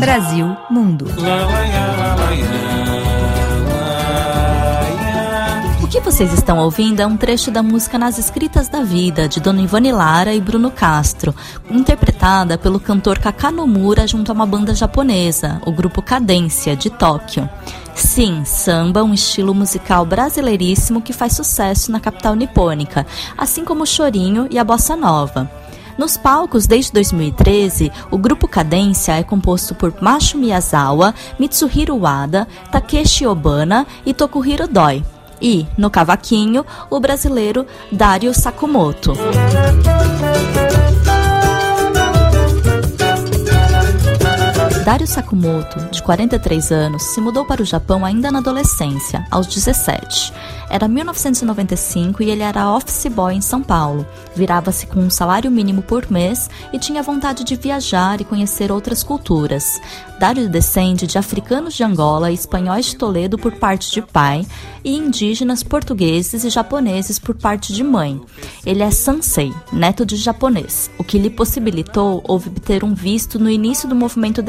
Brasil Mundo. O que vocês estão ouvindo é um trecho da música Nas Escritas da Vida, de Dona Ivone Lara e Bruno Castro, interpretada pelo cantor Kakanomura junto a uma banda japonesa, o grupo Cadência, de Tóquio. Sim, samba, um estilo musical brasileiríssimo que faz sucesso na capital nipônica, assim como o chorinho e a bossa nova. Nos palcos desde 2013, o grupo Cadência é composto por Macho Miyazawa, Mitsuhiro Wada, Takeshi Obana e Tokuhiro Doi. E, no cavaquinho, o brasileiro Dario Sakamoto. Dario Sakamoto, de 43 anos, se mudou para o Japão ainda na adolescência, aos 17. Era 1995 e ele era office boy em São Paulo. Virava-se com um salário mínimo por mês e tinha vontade de viajar e conhecer outras culturas. Dário descende de africanos de Angola e espanhóis de Toledo por parte de pai e indígenas portugueses e japoneses por parte de mãe. Ele é Sansei, neto de japonês, o que lhe possibilitou obter um visto no início do movimento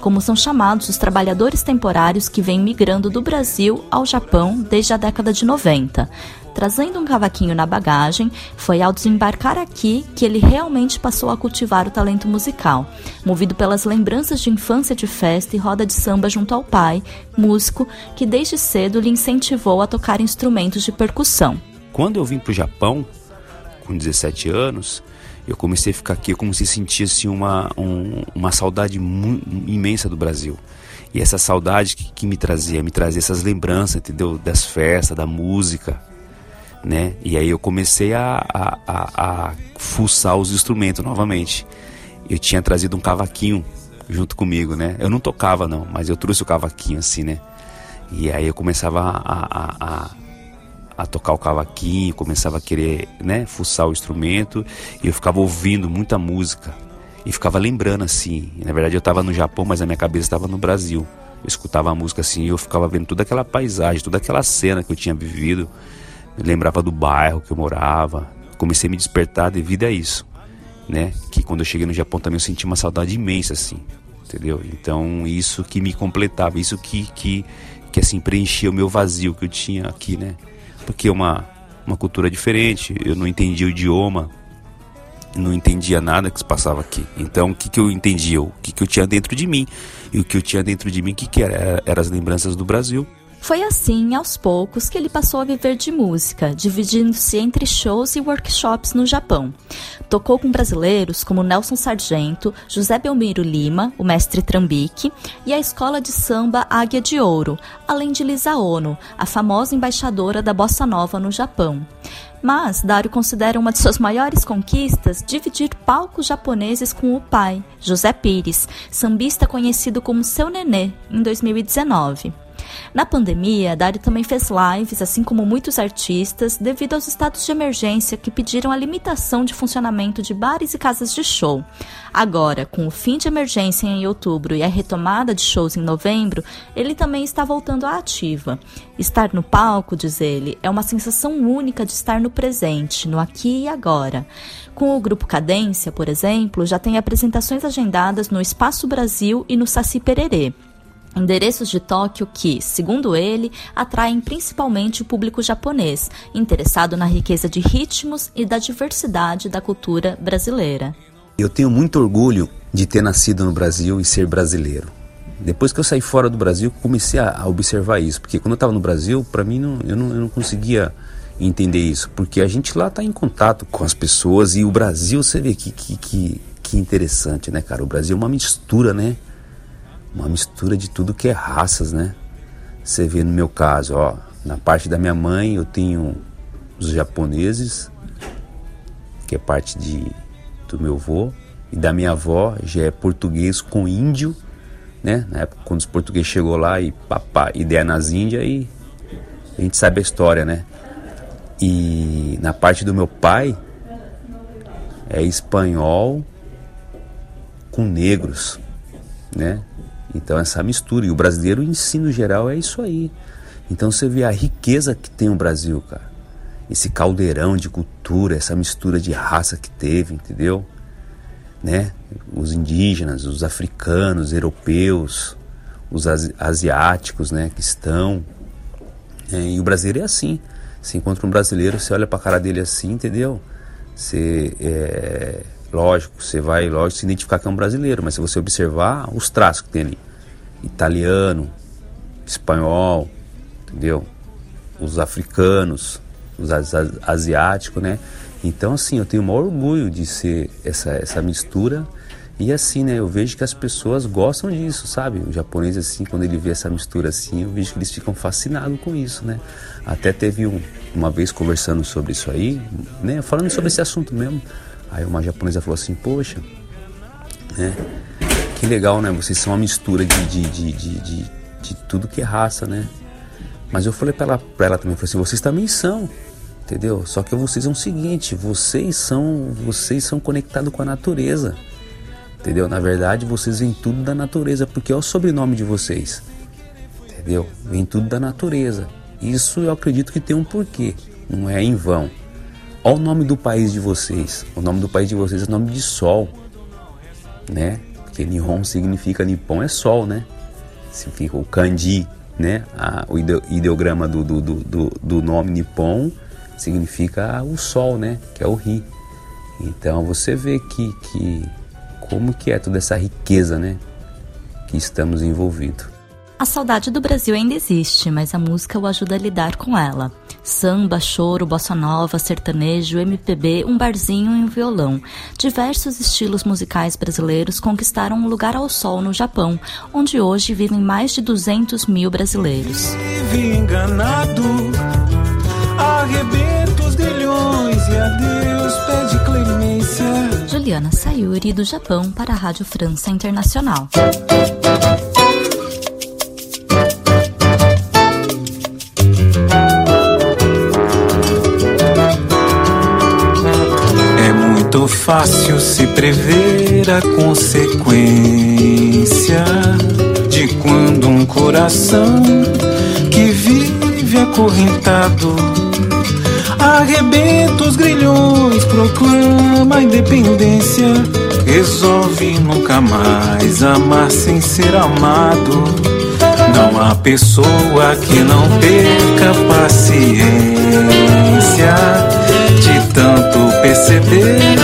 Como são chamados os trabalhadores temporários que vêm migrando do Brasil ao Japão desde a década de 90. Trazendo um cavaquinho na bagagem, foi ao desembarcar aqui que ele realmente passou a cultivar o talento musical, movido pelas lembranças de infância de festa e roda de samba junto ao pai, músico que desde cedo lhe incentivou a tocar instrumentos de percussão. Quando eu vim para o Japão, com 17 anos, eu comecei a ficar aqui como se sentisse uma, um, uma saudade imensa do Brasil. E essa saudade que, que me trazia, me trazia essas lembranças, entendeu? Das festas, da música, né? E aí eu comecei a, a, a, a fuçar os instrumentos novamente. Eu tinha trazido um cavaquinho junto comigo, né? Eu não tocava não, mas eu trouxe o cavaquinho assim, né? E aí eu começava a, a, a, a, tocar o cavaquinho, começava a querer, né, fuçar o instrumento, e eu ficava ouvindo muita música, e ficava lembrando assim. Na verdade eu estava no Japão, mas a minha cabeça estava no Brasil. Eu escutava a música assim e eu ficava vendo toda aquela paisagem, toda aquela cena que eu tinha vivido. Me lembrava do bairro que eu morava. Comecei a me despertar devido a isso, né? Que quando eu cheguei no Japão também eu senti uma saudade imensa assim, entendeu? Então isso que me completava, isso que que que assim preenchia o meu vazio que eu tinha aqui, né? Porque é uma uma cultura diferente, eu não entendia o idioma, não entendia nada que se passava aqui. Então, o que, que eu entendia? O que, que eu tinha dentro de mim? E o que eu tinha dentro de mim, o que, que era? Eram era as lembranças do Brasil. Foi assim, aos poucos, que ele passou a viver de música, dividindo-se entre shows e workshops no Japão. Tocou com brasileiros como Nelson Sargento, José Belmiro Lima, o mestre Trambique, e a escola de samba Águia de Ouro, além de Lisa Ono, a famosa embaixadora da bossa nova no Japão. Mas Dário considera uma de suas maiores conquistas dividir palcos japoneses com o pai, José Pires, sambista conhecido como Seu Nenê, em 2019. Na pandemia, Dari também fez lives, assim como muitos artistas, devido aos estados de emergência que pediram a limitação de funcionamento de bares e casas de show. Agora, com o fim de emergência em outubro e a retomada de shows em novembro, ele também está voltando à ativa. Estar no palco, diz ele, é uma sensação única de estar no presente, no aqui e agora. Com o grupo Cadência, por exemplo, já tem apresentações agendadas no Espaço Brasil e no Saci Pererê endereços de Tóquio que, segundo ele, atraem principalmente o público japonês, interessado na riqueza de ritmos e da diversidade da cultura brasileira. Eu tenho muito orgulho de ter nascido no Brasil e ser brasileiro. Depois que eu saí fora do Brasil, comecei a observar isso, porque quando eu estava no Brasil, para mim não, eu, não, eu não conseguia entender isso, porque a gente lá está em contato com as pessoas e o Brasil, você vê que, que, que, que interessante, né, cara? O Brasil é uma mistura, né? Uma mistura de tudo que é raças, né? Você vê no meu caso, ó, na parte da minha mãe eu tenho os japoneses, que é parte de, do meu avô, e da minha avó já é português com índio, né? Na época quando os portugueses chegou lá e papá, ideia nas Índias e a gente sabe a história, né? E na parte do meu pai é espanhol com negros, né? Então essa mistura. E o brasileiro, em si, no geral, é isso aí. Então você vê a riqueza que tem o Brasil, cara. Esse caldeirão de cultura, essa mistura de raça que teve, entendeu? né? Os indígenas, os africanos, europeus, os asiáticos, né? Que estão. É, e o brasileiro é assim. Você encontra um brasileiro, você olha para a cara dele assim, entendeu? Você, é, lógico, você vai, lógico, se identificar que é um brasileiro, mas se você observar os traços que tem ali, italiano, espanhol, entendeu? Os africanos, os asiáticos, né? Então, assim, eu tenho o maior orgulho de ser essa, essa mistura. E assim, né, eu vejo que as pessoas gostam disso, sabe? O japonês, assim, quando ele vê essa mistura assim, eu vejo que eles ficam fascinados com isso, né? Até teve um, uma vez conversando sobre isso aí, né? Falando sobre esse assunto mesmo. Aí uma japonesa falou assim, poxa, né? Que legal, né? Vocês são uma mistura de, de, de, de, de, de tudo que é raça, né? Mas eu falei pra ela, pra ela também, falei assim, vocês também são entendeu? Só que vocês são o seguinte, vocês são, vocês são conectados com a natureza, entendeu? Na verdade, vocês vêm tudo da natureza, porque é o sobrenome de vocês, entendeu? Vem tudo da natureza. Isso eu acredito que tem um porquê, não é em vão. Olha o nome do país de vocês. O nome do país de vocês é nome de sol, né? Porque Nihon significa Nippon é sol, né? Significa o kanji, né? A, o ideograma do, do, do, do nome Nippon significa o sol, né? Que é o ri. Então você vê que, que como que é toda essa riqueza, né? Que estamos envolvidos. A saudade do Brasil ainda existe, mas a música o ajuda a lidar com ela. Samba, choro, bossa nova, sertanejo, MPB, um barzinho e um violão. Diversos estilos musicais brasileiros conquistaram um lugar ao sol no Japão, onde hoje vivem mais de 200 mil brasileiros. Vive enganado arrebenta os grilhões e a Deus pede clemência. Juliana Sayuri, do Japão, para a Rádio França Internacional. Muito fácil se prever a consequência de quando um coração que vive acorrentado Arrebenta os grilhões, proclama a independência. Resolve nunca mais amar sem ser amado. Não há pessoa que não perca paciência perceber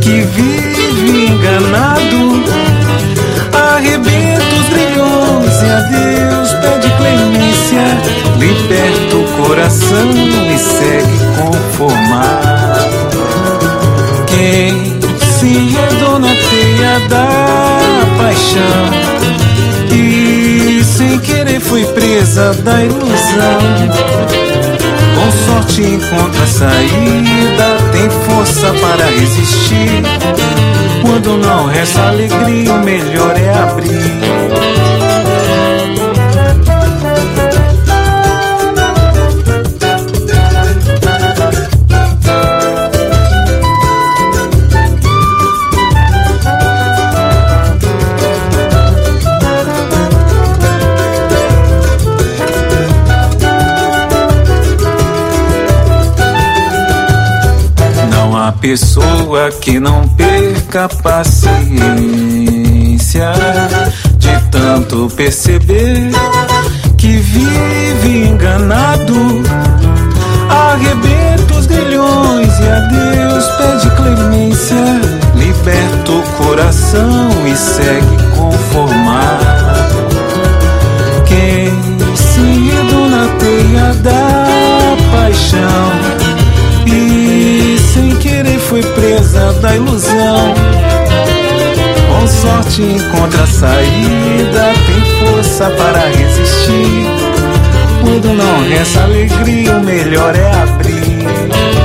que vive enganado. Arrebenta os grilhões e a Deus pede clemência. Liberta o coração e segue conformado. Quem se enredou na teia da paixão e sem querer foi presa da ilusão. Com sorte encontra saída, tem força para resistir. Quando não resta alegria, o melhor é abrir pessoa que não perca paciência de tanto perceber que vive enganado. Arrebenta os grilhões e a Deus pede clemência. Liberta o coração e segue conformado. Quem se na teia da paixão da ilusão. Com sorte encontra a saída, tem força para resistir. Quando não resta alegria, o melhor é abrir.